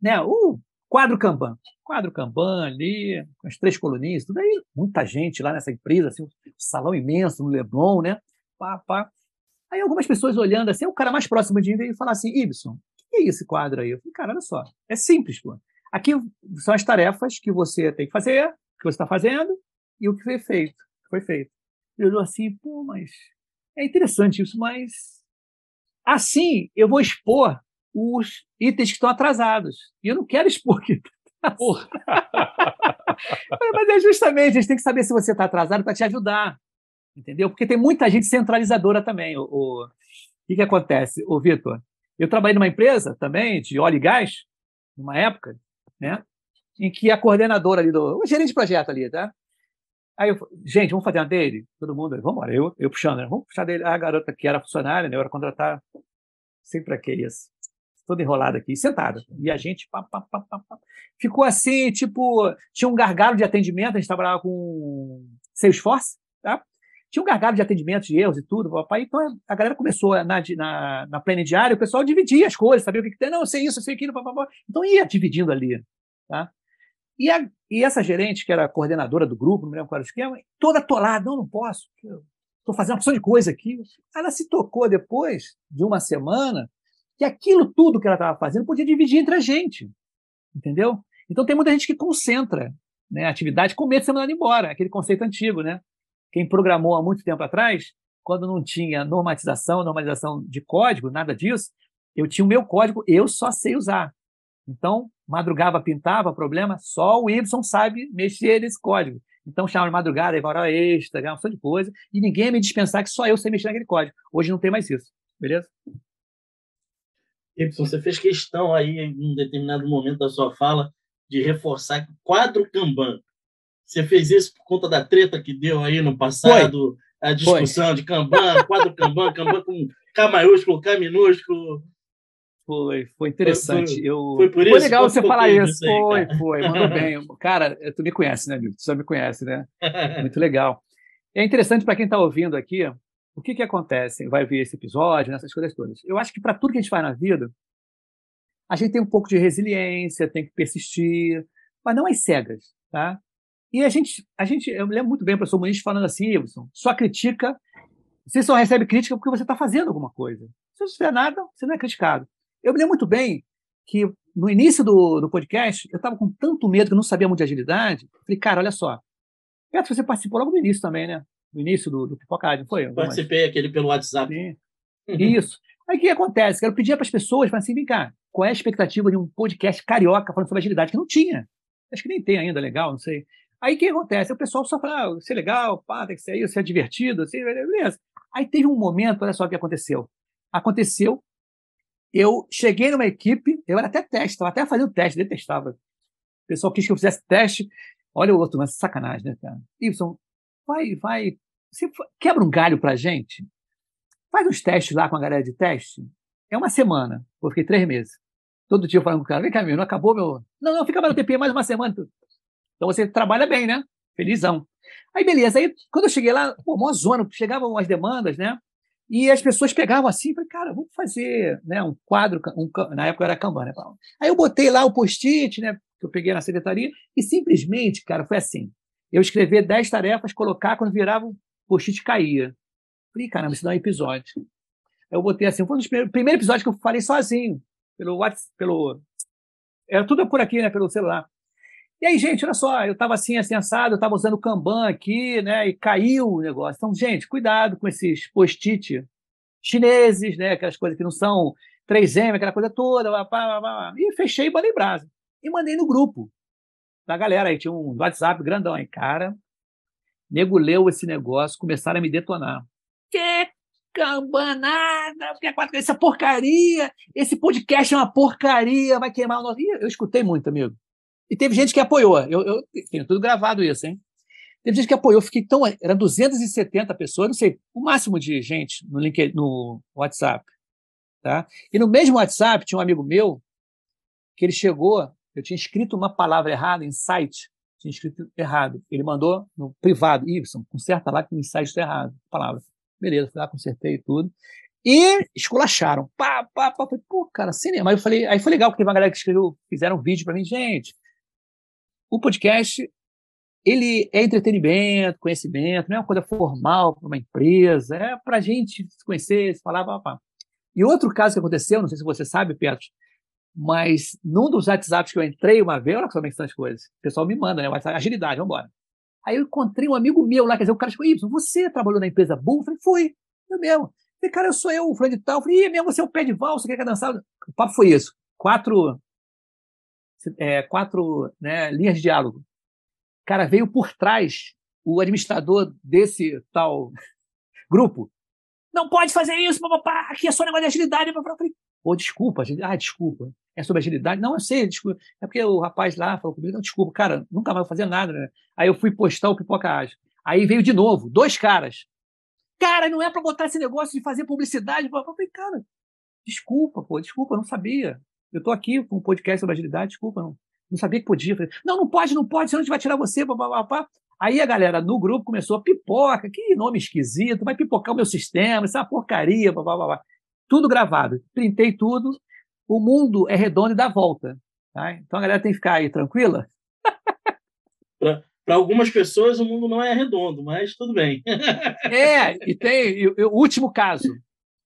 né? O quadro Kanban. Quadro Kanban ali, com as três coluninhas, tudo aí. Muita gente lá nessa empresa, assim, um salão imenso no Leblon, né? Pá, pá. Aí algumas pessoas olhando assim, o cara mais próximo de mim veio falar assim, Ibson, o que é esse quadro aí? Eu falei, cara, olha só, é simples, pô. Aqui são as tarefas que você tem que fazer, que você está fazendo, e o que foi feito. Foi feito. Ele olhou assim, pô, mas é interessante isso, mas assim eu vou expor os itens que estão atrasados. E eu não quero expor que Porra. Mas é justamente, a gente tem que saber se você está atrasado para te ajudar. Entendeu? Porque tem muita gente centralizadora também. O, o, o que, que acontece, o Vitor? Eu trabalhei numa empresa também de óleo e gás, numa época, né? Em que a coordenadora ali do. O gerente de projeto ali, tá? Aí eu gente, vamos fazer uma dele? Todo mundo, vamos embora. Eu, eu puxando, né? Vamos puxar dele. A garota que era funcionária, né? Eu era contratar. Sempre que isso toda enrolada aqui, sentada. E a gente pá, pá, pá, ficou assim, tipo, tinha um gargalo de atendimento, a gente trabalhava com Salesforce? Tinha um gargalo de atendimento, de erros e tudo, papai. Então a galera começou na, na, na plena diária, o pessoal dividia as coisas, sabia o que, que tem, não, eu sei isso, eu sei aquilo, papapá. Então ia dividindo ali, tá? E, a, e essa gerente, que era coordenadora do grupo, não me lembro qual era o esquema, toda atolada, não, não posso, estou fazendo uma opção de coisa aqui. Ela se tocou depois de uma semana que aquilo tudo que ela estava fazendo podia dividir entre a gente. Entendeu? Então tem muita gente que concentra né, a atividade com medo de ser mandado embora, aquele conceito antigo, né? Quem programou há muito tempo atrás, quando não tinha normatização, normalização de código, nada disso, eu tinha o meu código, eu só sei usar. Então, madrugava, pintava, problema, só o Y sabe mexer nesse código. Então, chama de madrugada, aí hora extra, uma opção de coisa, e ninguém me dispensar que só eu sei mexer naquele código. Hoje não tem mais isso, beleza?
Y, você fez questão aí, em um determinado momento da sua fala, de reforçar quadro Kanban. Você fez isso por conta da treta que deu aí no passado, Foi. a discussão Foi. de Kanban, quadro Kanban, Kanban com K maiúsculo, K minúsculo.
Foi, foi interessante. Foi,
eu... foi por isso?
Foi legal você falar isso. Aí, foi, cara. foi, mandou bem. Cara, tu me conhece, né, amigo? Tu só me conhece, né? Muito legal. É interessante para quem está ouvindo aqui, o que, que acontece? Vai ver esse episódio, nessas coisas todas. Eu acho que para tudo que a gente faz na vida, a gente tem um pouco de resiliência, tem que persistir, mas não as cegas, tá? E a gente, a gente, eu me lembro muito bem o professor Muniz falando assim, Wilson, só critica, você só recebe crítica porque você está fazendo alguma coisa. Se você não fizer nada, você não é criticado. Eu me lembro muito bem que no início do, do podcast, eu estava com tanto medo que eu não sabia muito de agilidade. Falei, cara, olha só. Beto, você participou logo no início também, né? no início do, do Pipocádio, foi?
Participei aquele pelo WhatsApp.
Sim. Uhum. Isso. Aí o que acontece? Quero pedir para as pessoas, para assim, vem cá, qual é a expectativa de um podcast carioca falando sobre agilidade? Que não tinha. Acho que nem tem ainda, legal, não sei. Aí o que acontece? O pessoal só fala, ah, ser legal, pá, tem que ser isso, ser divertido, assim, beleza. Aí teve um momento, olha só o que aconteceu. Aconteceu, eu cheguei numa equipe, eu era até teste, estava até fazendo teste, detestava. O pessoal quis que eu fizesse teste. Olha o outro, mas sacanagem, né, cara? Y, vai, vai. Você quebra um galho pra gente, faz uns testes lá com a galera de teste. É uma semana, eu fiquei três meses. Todo dia falando com o cara, vem cá, meu, não acabou meu. Não, não, fica mais no TP mais uma semana. Então você trabalha bem, né? Felizão. Aí, beleza. Aí, quando eu cheguei lá, pô, mó zona, chegavam as demandas, né? E as pessoas pegavam assim, falei, cara, vamos fazer né, um quadro, um, na época era Kanban, né? Aí eu botei lá o post-it, né? Que eu peguei na secretaria, e simplesmente, cara, foi assim eu escrever 10 tarefas, colocar, quando virava o post-it caía. Falei, caramba, isso dá um episódio. Eu botei assim, foi um dos primeiros, primeiro episódio que eu falei sozinho, pelo WhatsApp, pelo era tudo por aqui, né, pelo celular. E aí, gente, olha só, eu estava assim, assado, eu estava usando o Kanban aqui, né, e caiu o negócio. Então, gente, cuidado com esses post-it chineses, né, aquelas coisas que não são 3M, aquela coisa toda, blá, blá, blá, e fechei e mandei brasa. E mandei no grupo da galera, aí tinha um WhatsApp grandão aí, cara, nego leu esse negócio, começaram a me detonar. Que cambanada, essa porcaria, esse podcast é uma porcaria, vai queimar o nosso. Eu escutei muito, amigo. E teve gente que apoiou. Eu, eu tenho tudo gravado isso, hein? Teve gente que apoiou. Fiquei tão. Eram 270 pessoas, não sei, o máximo de gente no, link, no WhatsApp. Tá? E no mesmo WhatsApp tinha um amigo meu que ele chegou, eu tinha escrito uma palavra errada em site, tinha escrito errado. Ele mandou no privado, Y, conserta lá que o site está errado, palavra. Beleza, fui lá, consertei tudo. E esculacharam. Pá, pá, pá. Falei, pô, cara, cinema. Aí eu falei, aí foi legal, porque teve uma galera que escreveu, fizeram um vídeo para mim, gente. O podcast, ele é entretenimento, conhecimento, não é uma coisa formal para uma empresa, é para a gente se conhecer, se falar, pá, pá. E outro caso que aconteceu, não sei se você sabe, Petro, mas num dos WhatsApps que eu entrei uma vez, olha como é que são as coisas. O pessoal me manda, né? WhatsApp, agilidade, vamos embora. Aí eu encontrei um amigo meu lá, quer dizer, o cara falou, Y, você trabalhou na empresa Bull? Eu falei, fui, eu mesmo. falei, cara, eu sou eu, o fulano de tal. Eu falei, mesmo, você é o pé de valsa, quer dançar? O papo foi isso. Quatro, é, quatro né, linhas de diálogo. Cara, veio por trás o administrador desse tal grupo. Não pode fazer isso, papapá, aqui é só negócio de agilidade. Eu falei, desculpa, ah, desculpa é sobre agilidade. Não, eu sei, desculpa. É porque o rapaz lá falou comigo, não, desculpa, cara, nunca mais vou fazer nada, né? Aí eu fui postar o Pipoca Ágil. Aí veio de novo, dois caras. Cara, não é para botar esse negócio de fazer publicidade. Eu falei, cara, desculpa, pô, desculpa, eu não sabia. Eu tô aqui com um podcast sobre agilidade, desculpa, não, não sabia que podia. Falei, não, não pode, não pode, senão a gente vai tirar você, papapá. Aí a galera no grupo começou a pipoca, que nome esquisito, vai pipocar o meu sistema, isso é uma porcaria, papapá. Tudo gravado. Printei tudo, o mundo é redondo e dá volta. Tá? Então a galera tem que ficar aí tranquila.
Para algumas pessoas o mundo não é redondo, mas tudo bem.
é, e tem o último caso.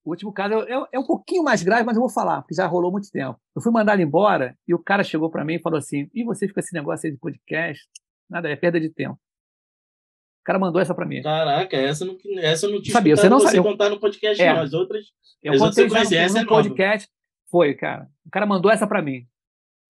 O último caso é, é, um pouquinho mais grave, mas eu vou falar, porque já rolou muito tempo. Eu fui mandar ele embora e o cara chegou para mim e falou assim: e você fica esse negócio aí de podcast? Nada, é perda de tempo. O cara mandou essa para mim.
Caraca, essa não, essa não tinha
sabia, você não
você
sabia.
contar no podcast, é. não. As outras.
Eu as contei outras já no, no é podcast. Foi, cara. O cara mandou essa para mim.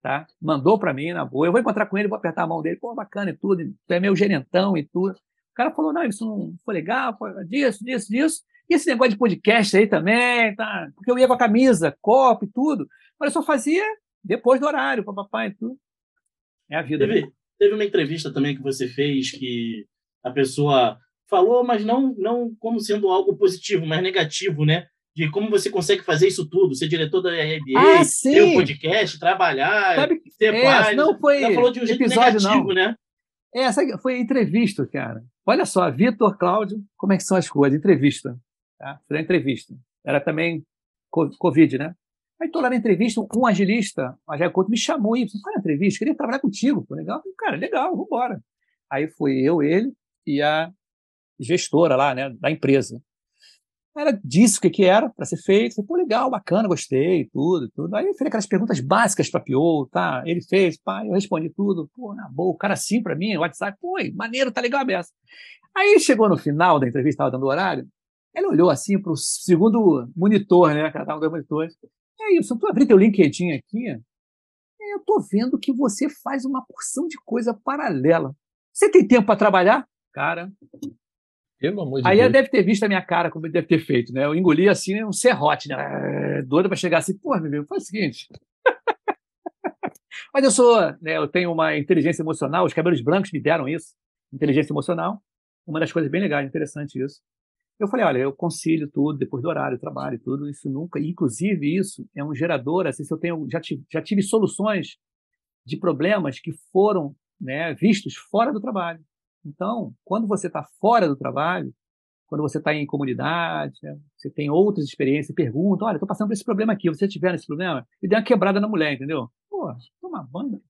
Tá? Mandou para mim, na boa. Eu vou encontrar com ele, vou apertar a mão dele. Pô, bacana e tudo. Tu é meu gerentão e tudo. O cara falou: não, isso não foi legal, foi disso, disso, disso. E esse negócio de podcast aí também, tá? Porque eu ia com a camisa, copo e tudo. Mas eu só fazia depois do horário, papai e tudo. É a vida.
Teve, teve uma entrevista também que você fez que a pessoa falou, mas não, não como sendo algo positivo, mas negativo, né? de como você consegue fazer isso tudo, ser diretor da RBA, ah, ter um podcast, trabalhar,
Sabe, ter é, paz. Não foi
falou de um jeito episódio, negativo, não. né?
É, essa foi entrevista, cara. Olha só, Vitor, Cláudio, como é que são as coisas? Entrevista. Tá? Foi entrevista. Era também Covid, né? Aí tô lá na entrevista, um agilista, Agile Couto, me chamou e falou, fala entrevista, queria trabalhar contigo. Foi legal? Falei, cara, legal, vamos embora. Aí fui eu, ele e a gestora lá, né, da empresa. Ela disse o que, que era para ser feito. Falei, pô, legal, bacana, gostei, tudo, tudo. Aí eu fiz aquelas perguntas básicas para Pio, tá? Ele fez, pá, eu respondi tudo. Pô, na boa, o cara assim para mim, WhatsApp, pô, maneiro, tá legal a beça. Aí chegou no final da entrevista, estava dando horário, ele olhou assim para o segundo monitor, né? Que tava dois monitores. É isso, tu abrir teu LinkedIn aqui, eu tô vendo que você faz uma porção de coisa paralela. Você tem tempo para trabalhar? Cara,
pelo amor de
Aí
Deus.
ela deve ter visto a minha cara, como ele deve ter feito, né? Eu engoli assim um serrote, né? É, doido para chegar assim, pô, meu amigo, faz o seguinte. Mas eu sou, né, eu tenho uma inteligência emocional, os cabelos brancos me deram isso, inteligência emocional. Uma das coisas bem legais, interessante isso. Eu falei, olha, eu concilio tudo depois do horário, trabalho, tudo, isso nunca, inclusive isso é um gerador, assim, se eu tenho, já tive, já tive soluções de problemas que foram né, vistos fora do trabalho. Então, quando você está fora do trabalho, quando você está em comunidade, né, você tem outras experiências, pergunta, olha, estou passando por esse problema aqui, você tiver esse problema, e deu uma quebrada na mulher, entendeu? Pô, toma banho.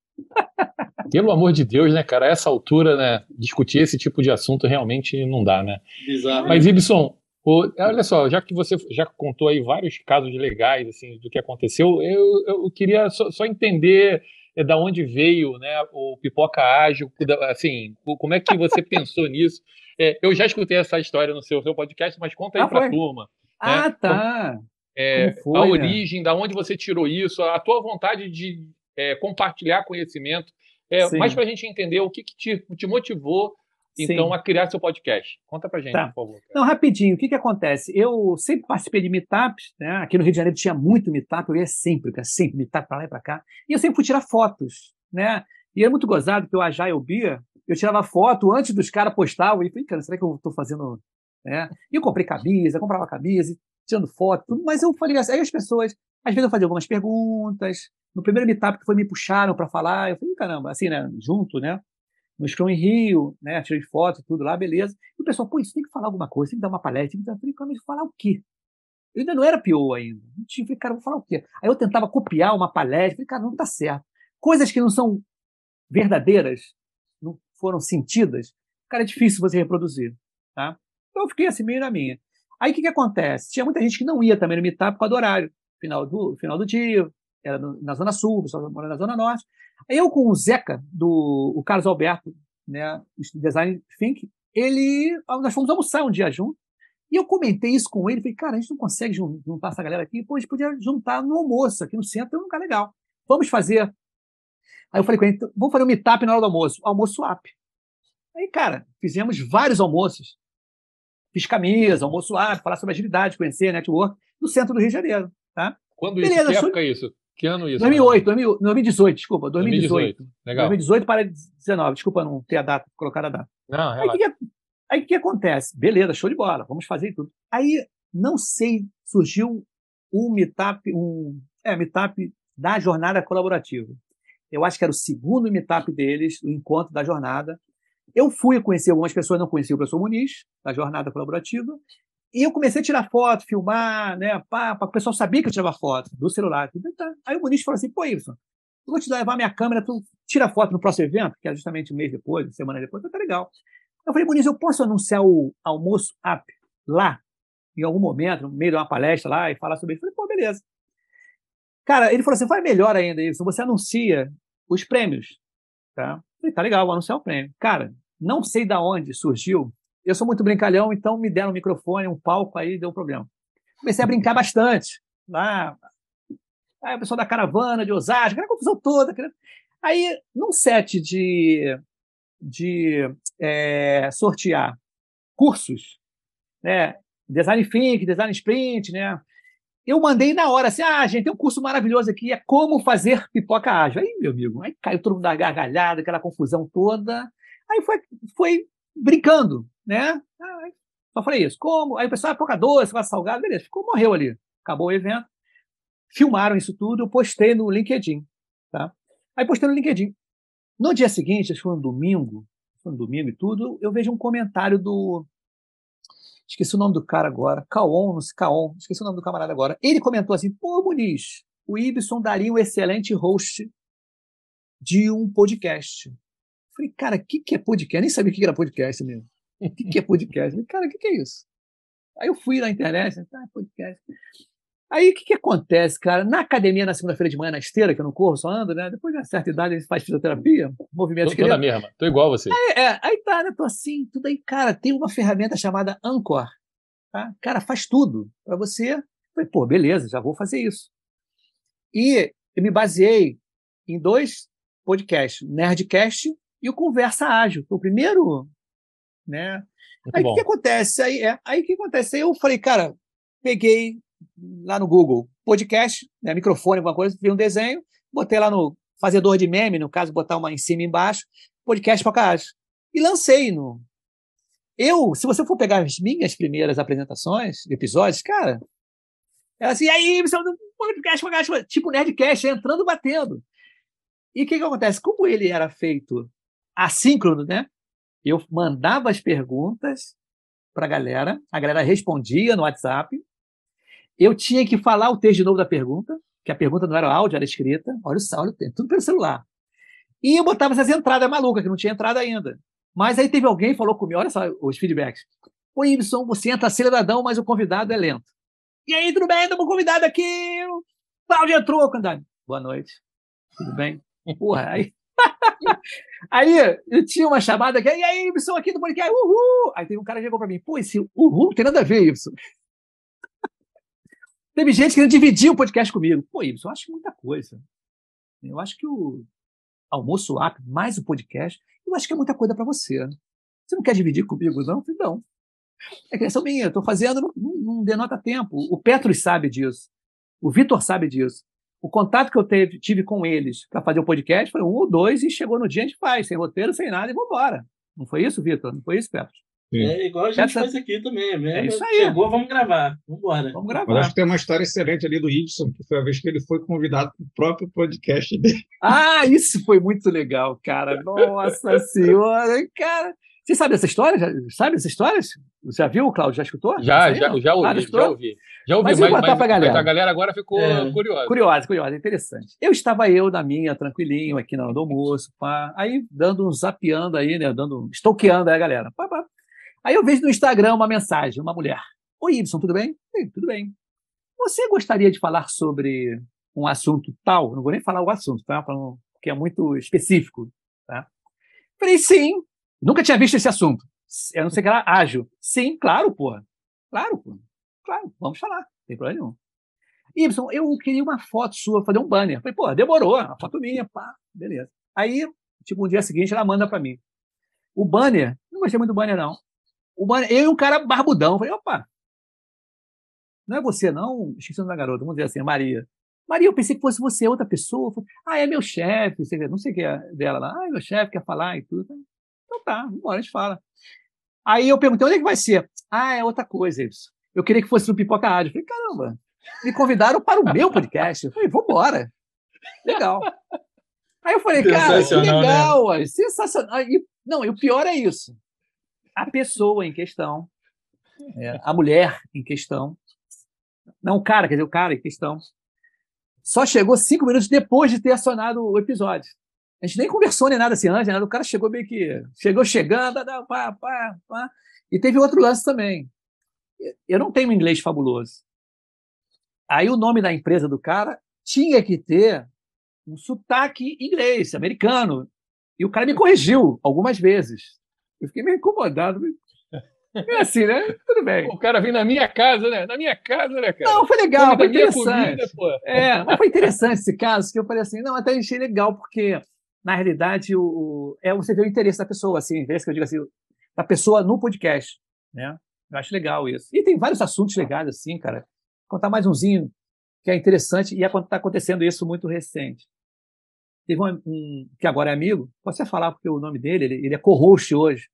Pelo amor de Deus, né, cara? A essa altura, né, discutir esse tipo de assunto realmente não dá, né?
Bizarro.
Mas, Ibson, olha só, já que você já contou aí vários casos legais, assim, do que aconteceu, eu, eu queria só, só entender é da onde veio né, o Pipoca Ágil, assim, como é que você pensou nisso? É, eu já escutei essa história no seu, seu podcast, mas conta aí ah, para a turma. Né?
Ah, né? tá.
É, foi, a né? origem, da onde você tirou isso, a tua vontade de é, compartilhar conhecimento, é, mais para a gente entender o que, que te, te motivou então, Sim. a criar seu podcast. Conta pra gente, tá. por favor.
Não, rapidinho, o que que acontece? Eu sempre participei de meetups, né? Aqui no Rio de Janeiro tinha muito meetup, eu ia sempre, cara, sempre meetup pra lá e pra cá. E eu sempre fui tirar fotos, né? E é muito gozado que o Agile Bia, eu tirava foto antes dos caras postavam e falei, cara, será que eu tô fazendo... Né? E eu comprei camisa, comprava camisa, tirando foto, tudo, mas eu falei assim, aí as pessoas, às vezes eu fazia algumas perguntas, no primeiro meetup que foi me puxaram para falar, eu falei, caramba, assim, né, junto, né? no Scrum em Rio, né? Tirei foto, tudo lá, beleza. E o pessoal, pô, isso tem que falar alguma coisa, tem que dar uma palestra, tem que dar. Eu falei, mas falar o quê? Eu ainda não era PO ainda. Eu falei, cara, vou falar o quê? Aí eu tentava copiar uma palestra, falei, cara, não tá certo. Coisas que não são verdadeiras, não foram sentidas, cara, é difícil você reproduzir, tá? Então eu fiquei assim, meio na minha. Aí o que, que acontece? Tinha muita gente que não ia também no Meetup por causa do horário. Final do, final do dia, era na Zona Sul, o pessoal mora na Zona Norte. Eu com o Zeca, do o Carlos Alberto, né, design think, ele, nós fomos almoçar um dia junto, e eu comentei isso com ele, falei, cara, a gente não consegue juntar essa galera aqui, pô, a gente podia juntar no almoço, aqui no centro é um lugar legal. Vamos fazer. Aí eu falei com ele, então, vamos fazer um meetup na hora do almoço, almoço app. Aí, cara, fizemos vários almoços. Fiz camisa, almoço app, falar sobre agilidade, conhecer network, no centro do Rio de Janeiro, tá?
Quando Beleza, isso? Que época é isso? Que ano isso?
2008, 2018, desculpa, 2018. 2018. Legal. 2018 para 2019, desculpa não ter a data, colocar a data.
Não,
Aí o que, aí, que, acontece? Beleza, show de bola, vamos fazer tudo. Aí, não sei, surgiu um meetup, um é, meetup da jornada colaborativa. Eu acho que era o segundo meetup deles, o encontro da jornada. Eu fui conhecer algumas pessoas, não conhecia o professor Muniz, da jornada colaborativa, e eu comecei a tirar foto, filmar, né? Para o pessoal saber que eu tirava foto do celular. Aí o Muniz falou assim: pô, Ibson, eu vou te levar minha câmera, tu tira foto no próximo evento, que é justamente um mês depois, semana depois, tá legal. Eu falei, Muniz, eu posso anunciar o almoço app lá, em algum momento, no meio de uma palestra lá, e falar sobre isso? Eu falei, pô, beleza. Cara, ele falou assim: vai melhor ainda, Ibson, você anuncia os prêmios. Tá? Eu falei, tá legal, vou anunciar o prêmio. Cara, não sei da onde surgiu eu sou muito brincalhão, então me deram um microfone, um palco, aí deu um problema. Comecei a brincar bastante. Lá, aí o pessoal da caravana de Osasco, aquela confusão toda. Aí, num set de, de é, sortear cursos, né, design think, design sprint, né, eu mandei na hora assim, ah, gente, tem um curso maravilhoso aqui, é como fazer pipoca ágil. Aí, meu amigo, aí caiu todo mundo da gargalhada, aquela confusão toda. Aí foi, foi brincando, né? Só falei isso. Como? Aí o pessoal, ah, pouca doce, vai salgado, beleza. Ficou, morreu ali. Acabou o evento. Filmaram isso tudo, eu postei no LinkedIn, tá? Aí postei no LinkedIn. No dia seguinte, acho que foi um domingo, foi um domingo e tudo, eu vejo um comentário do esqueci o nome do cara agora, Caon, não sei, Caon, esqueci o nome do camarada agora. Ele comentou assim: pô, Muniz, o Ibson daria um excelente host de um podcast. Falei, cara, o que, que é podcast? Nem sabia o que era podcast mesmo. O que, que é podcast? Falei, cara, o que, que é isso? Aí eu fui na internet, tá, podcast. Aí o que, que acontece, cara? Na academia, na segunda-feira de manhã, na esteira, que eu não corro, só ando, né? Depois de uma certa idade, a gente faz fisioterapia, movimento
Tô, tô na mesma, tô igual você.
Aí, é, aí tá, né? Tô assim, tudo aí. Cara, tem uma ferramenta chamada Anchor. Tá? Cara, faz tudo para você. Falei, pô, beleza, já vou fazer isso. E eu me baseei em dois podcasts, Nerdcast e o Conversa Ágil. Foi o primeiro, né? Muito aí o que acontece? Aí, é, aí o que acontece? Aí eu falei, cara, peguei lá no Google podcast, né, microfone, alguma coisa, vi um desenho, botei lá no fazedor de meme, no caso, botar uma em cima e embaixo, podcast para ágil. E lancei no. Eu, se você for pegar as minhas primeiras apresentações, episódios, cara, era assim, aí, podcast para tipo Nerdcast, entrando batendo. E o que, que acontece? Como ele era feito assíncrono, né? Eu mandava as perguntas para a galera, a galera respondia no WhatsApp. Eu tinha que falar o texto de novo da pergunta, que a pergunta não era áudio, era escrita. Olha o olha o tempo, tudo pelo celular. E eu botava essas entradas malucas, que não tinha entrada ainda. Mas aí teve alguém que falou comigo, olha só os feedbacks. Ô, Ibson, você entra aceleradão, mas o convidado é lento. E aí, tudo bem? Estamos convidado aqui. O Cláudio entrou, candidato. Boa noite. Tudo bem? Porra, aí. Aí eu tinha uma chamada que, e aí, Ibson, aqui do podcast, uhul! Aí tem um cara que chegou pra mim, pô, esse uhul não tem nada a ver, Ibson. Teve gente querendo dividir o podcast comigo. Pô, Ibson, eu acho muita coisa. Eu acho que o almoço app mais o podcast, eu acho que é muita coisa para você. Você não quer dividir comigo, não? não. É questão minha, estou fazendo, não, não denota tempo. O Petros sabe disso. O Vitor sabe disso. O contato que eu teve, tive com eles para fazer o podcast foi um ou dois e chegou no dia a gente faz, sem roteiro, sem nada e vamos embora. Não foi isso, Vitor? Não foi isso, Petros?
É igual a gente Essa... faz aqui também, é mesmo. É isso aí. Chegou, vamos gravar. Vamos embora. Vamos
gravar. Eu acho que tem uma história excelente ali do Ibson, que foi a vez que ele foi convidado para o próprio podcast dele.
Ah, isso foi muito legal, cara. Nossa Senhora, cara. Você sabe essa história? Já, sabe essa história? Já viu, Cláudio? Já escutou?
Já, já, já, ouvi, ah, já ouvi. Já ouvi, mas, mas, mas,
mas galera.
a galera agora ficou é, curiosa.
Curiosa, curiosa, interessante. Eu estava eu na minha, tranquilinho, aqui na hora do almoço, pá, aí dando um zapeando aí, né, dando, estoqueando aí a galera. Pá, pá. Aí eu vejo no Instagram uma mensagem, uma mulher. Oi, Ibson, tudo bem? Oi, tudo bem. Você gostaria de falar sobre um assunto tal? Não vou nem falar o assunto, tá? Porque é muito específico, tá? Falei, sim, Nunca tinha visto esse assunto. Eu não sei que era ágil. Sim, claro, porra. Claro, porra. Claro, vamos falar. Não tem problema nenhum. Y, eu queria uma foto sua, fazer um banner. Falei, pô, demorou, uma foto minha, pá, beleza. Aí, tipo, no dia seguinte, ela manda para mim. O banner, não gostei muito do banner, não. O banner, eu e um cara barbudão. Falei, opa, não é você, não? Esqueci o nome da garota, vamos dizer assim, Maria. Maria, eu pensei que fosse você, outra pessoa. Falei, ah, é meu chefe, não sei o que é dela lá. Ah, é meu chefe quer falar e tudo. Então tá, embora, a gente fala. Aí eu perguntei, onde é que vai ser? Ah, é outra coisa, isso. Eu queria que fosse no Pipoca Rádio. Eu falei, caramba, me convidaram para o meu podcast. Eu falei, vambora. Legal. Aí eu falei, cara, que né? legal, né? sensacional. E, não, e o pior é isso. A pessoa em questão, é, a mulher em questão, não o cara, quer dizer, o cara em questão, só chegou cinco minutos depois de ter acionado o episódio. A gente nem conversou nem nada assim antes, né? o cara chegou meio que. Chegou chegando, pá, pá, pá. E teve outro lance também. Eu não tenho inglês fabuloso. Aí o nome da empresa do cara tinha que ter um sotaque inglês, americano. E o cara me corrigiu algumas vezes. Eu fiquei meio incomodado. É assim, né? Tudo bem.
O cara vem na minha casa, né? Na minha casa, né, cara?
Não, foi legal, foi interessante. Comida, é, mas foi interessante esse caso, que eu falei assim, não, até achei legal, porque na realidade, o, é você ver o interesse da pessoa, assim, interesse que eu digo assim, da pessoa no podcast, né? Eu acho legal isso. E tem vários assuntos legais, assim, cara. Vou contar mais umzinho que é interessante e está acontecendo isso muito recente. Teve um, um, que agora é amigo, posso até falar porque o nome dele, ele, ele é co-host hoje.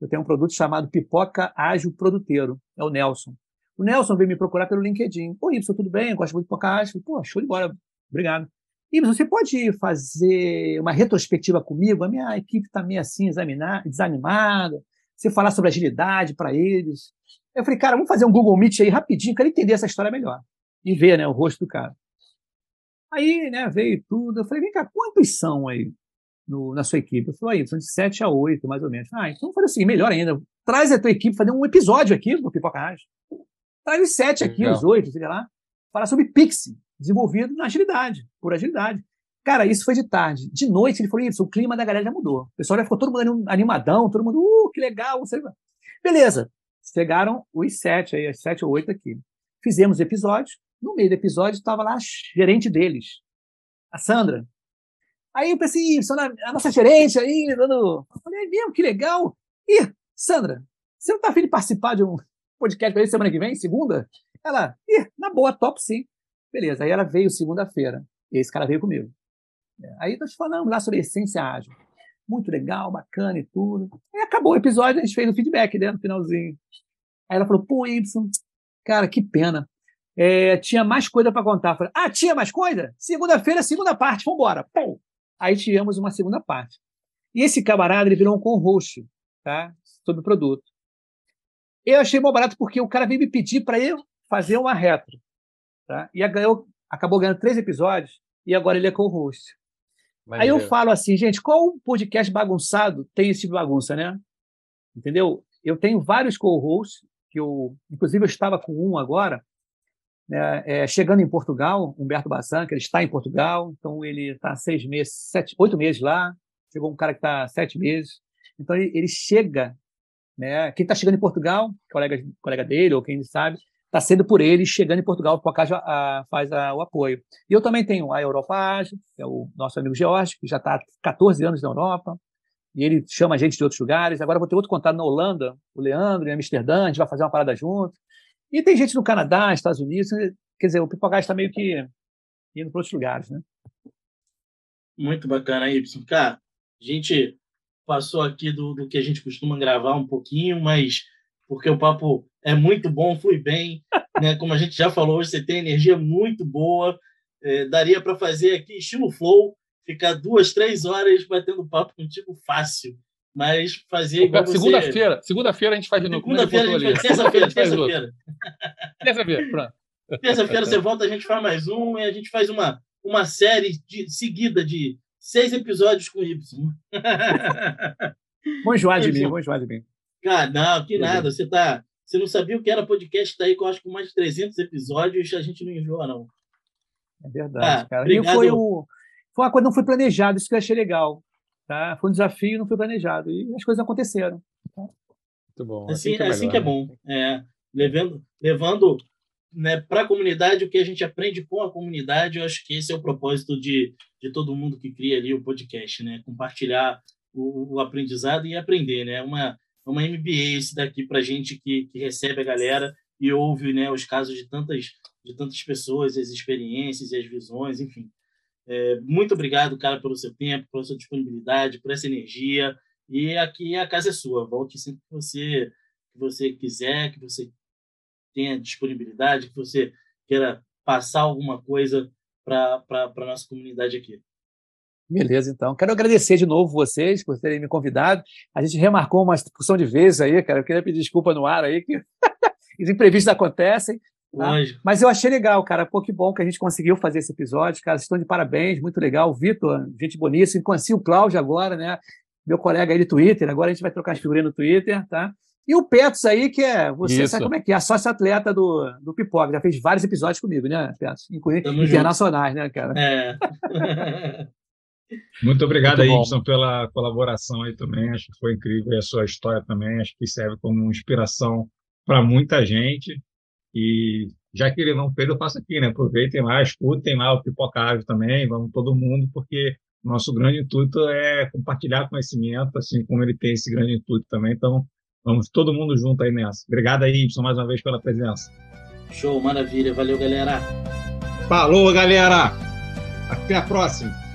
Eu tenho um produto chamado Pipoca Ágil Produteiro, é o Nelson. O Nelson veio me procurar pelo LinkedIn. Pô, Y, tudo bem? Eu gosto muito de Pipoca Ágil. Pô, show de bola. Obrigado. E você pode fazer uma retrospectiva comigo? A minha equipe está meio assim, desanimada. Você falar sobre agilidade para eles. Eu falei, cara, vamos fazer um Google Meet aí rapidinho, quero entender essa história melhor. E ver né, o rosto do cara. Aí né, veio tudo. Eu falei, vem cá, quantos são aí no, na sua equipe? Eu falei, são de 7 a 8, mais ou menos. Ah, então falei assim, melhor ainda. Traz a tua equipe fazer um episódio aqui no Pipoca Rádio. Traz os 7 aqui, Legal. os 8, sei lá. Falar sobre Pixie desenvolvido na agilidade, por agilidade. Cara, isso foi de tarde. De noite ele falou isso, o clima da galera já mudou. O pessoal já ficou todo mundo animadão, todo mundo, uh, que legal. Beleza. Chegaram os sete aí, as sete ou oito aqui. Fizemos episódios. No meio do episódio estava lá a gerente deles, a Sandra. Aí eu pensei, a nossa gerente aí, dando. Eu falei, é mesmo, que legal. Ih, Sandra, você não tá afim de participar de um podcast para semana que vem, segunda? Ela, ih, na boa, top sim. Beleza, aí ela veio segunda-feira. E esse cara veio comigo. É, aí nós falamos lá sobre essência ágil. Muito legal, bacana e tudo. Aí acabou o episódio, a gente fez o feedback né, no finalzinho. Aí ela falou, pô, Y, cara, que pena. É, tinha mais coisa para contar. Falei, ah, tinha mais coisa? Segunda-feira, segunda parte, vambora. Pum. Aí tivemos uma segunda parte. E esse camarada, ele virou um co-host, tá? Sobre o produto. Eu achei bom barato porque o cara veio me pedir para eu fazer uma retro. Tá? E ganhou, acabou ganhando três episódios e agora ele é co-host. Aí eu falo assim, gente, qual podcast bagunçado tem esse tipo de bagunça, né? Entendeu? Eu tenho vários co-hosts, que eu, inclusive eu estava com um agora, né, é, chegando em Portugal, Humberto Bassan, que ele está em Portugal, então ele está seis meses, sete, oito meses lá, chegou um cara que está sete meses, então ele, ele chega, né, quem está chegando em Portugal, colega, colega dele, ou quem sabe, está sendo por ele, chegando em Portugal, o Pocage faz a, o apoio. E eu também tenho a Europa Ágil, que é o nosso amigo George, que já está há 14 anos na Europa, e ele chama a gente de outros lugares. Agora vou ter outro contato na Holanda, o Leandro, em Amsterdã, a gente vai fazer uma parada junto. E tem gente no Canadá, Estados Unidos, quer dizer, o Pipocast está meio que indo para outros lugares, né?
Muito bacana, Y. Cara, a gente passou aqui do, do que a gente costuma gravar um pouquinho, mas porque o papo é muito bom, flui bem, né? Como a gente já falou, hoje você tem energia muito boa, é, daria para fazer aqui estilo flow, ficar duas, três horas batendo papo contigo fácil. Mas fazer igual
Segunda-feira, segunda-feira a gente faz de novo.
Segunda-feira a gente faz, terça-feira, terça-feira.
Terça-feira, pronto.
Terça-feira você volta, a gente faz mais um e a gente faz uma, uma série de, seguida de seis episódios com Y.
Vou enjoar de mim, vou enjoar de mim.
Cara, não, que nada. Você tá. Você não sabia o que era podcast, tá aí com acho que mais de 300 episódios, a gente não enjoa, não.
É verdade, ah, cara. Obrigado. E foi, o, foi uma coisa que não foi planejada, isso que eu achei legal. Tá? Foi um desafio, não foi planejado. E as coisas aconteceram. Tá?
Muito bom. Assim, assim, que, é, assim que é bom. É, levando levando né, para a comunidade o que a gente aprende com a comunidade, eu acho que esse é o propósito de, de todo mundo que cria ali o podcast, né? Compartilhar o, o aprendizado e aprender, né? Uma, uma MBA esse daqui para gente que, que recebe a galera e ouve né, os casos de tantas, de tantas pessoas, as experiências e as visões, enfim. É, muito obrigado, cara, pelo seu tempo, pela sua disponibilidade, por essa energia. E aqui a casa é sua. Volte sempre que você, que você quiser, que você tenha disponibilidade, que você queira passar alguma coisa para a nossa comunidade aqui.
Beleza, então. Quero agradecer de novo vocês por terem me convidado. A gente remarcou uma porção de vezes aí, cara. Eu queria pedir desculpa no ar aí, que os imprevistos acontecem. Tá? Mas eu achei legal, cara. Pô, que bom que a gente conseguiu fazer esse episódio. Cara, estão de parabéns, muito legal. Vitor, gente boníssima. Conheci o Cláudio agora, né? Meu colega aí do Twitter. Agora a gente vai trocar as figurinhas no Twitter, tá? E o Petros aí, que é, você Isso. sabe como é que é, a sócio-atleta do, do Pipoca. Já fez vários episódios comigo, né, Petros? Inclusive internacionais, junto. né, cara?
É.
Muito obrigado aí, Ibson, pela colaboração aí também. Acho que foi incrível e a sua história também. Acho que serve como inspiração para muita gente. E já que ele não fez, eu faço aqui, né? Aproveitem lá, escutem lá o Pipocável também, vamos todo mundo, porque nosso grande intuito é compartilhar conhecimento, assim como ele tem esse grande intuito também. Então, vamos todo mundo junto aí nessa. Obrigado aí, Ibson, mais uma vez pela presença.
Show, maravilha. Valeu, galera.
Falou, galera. Até a próxima.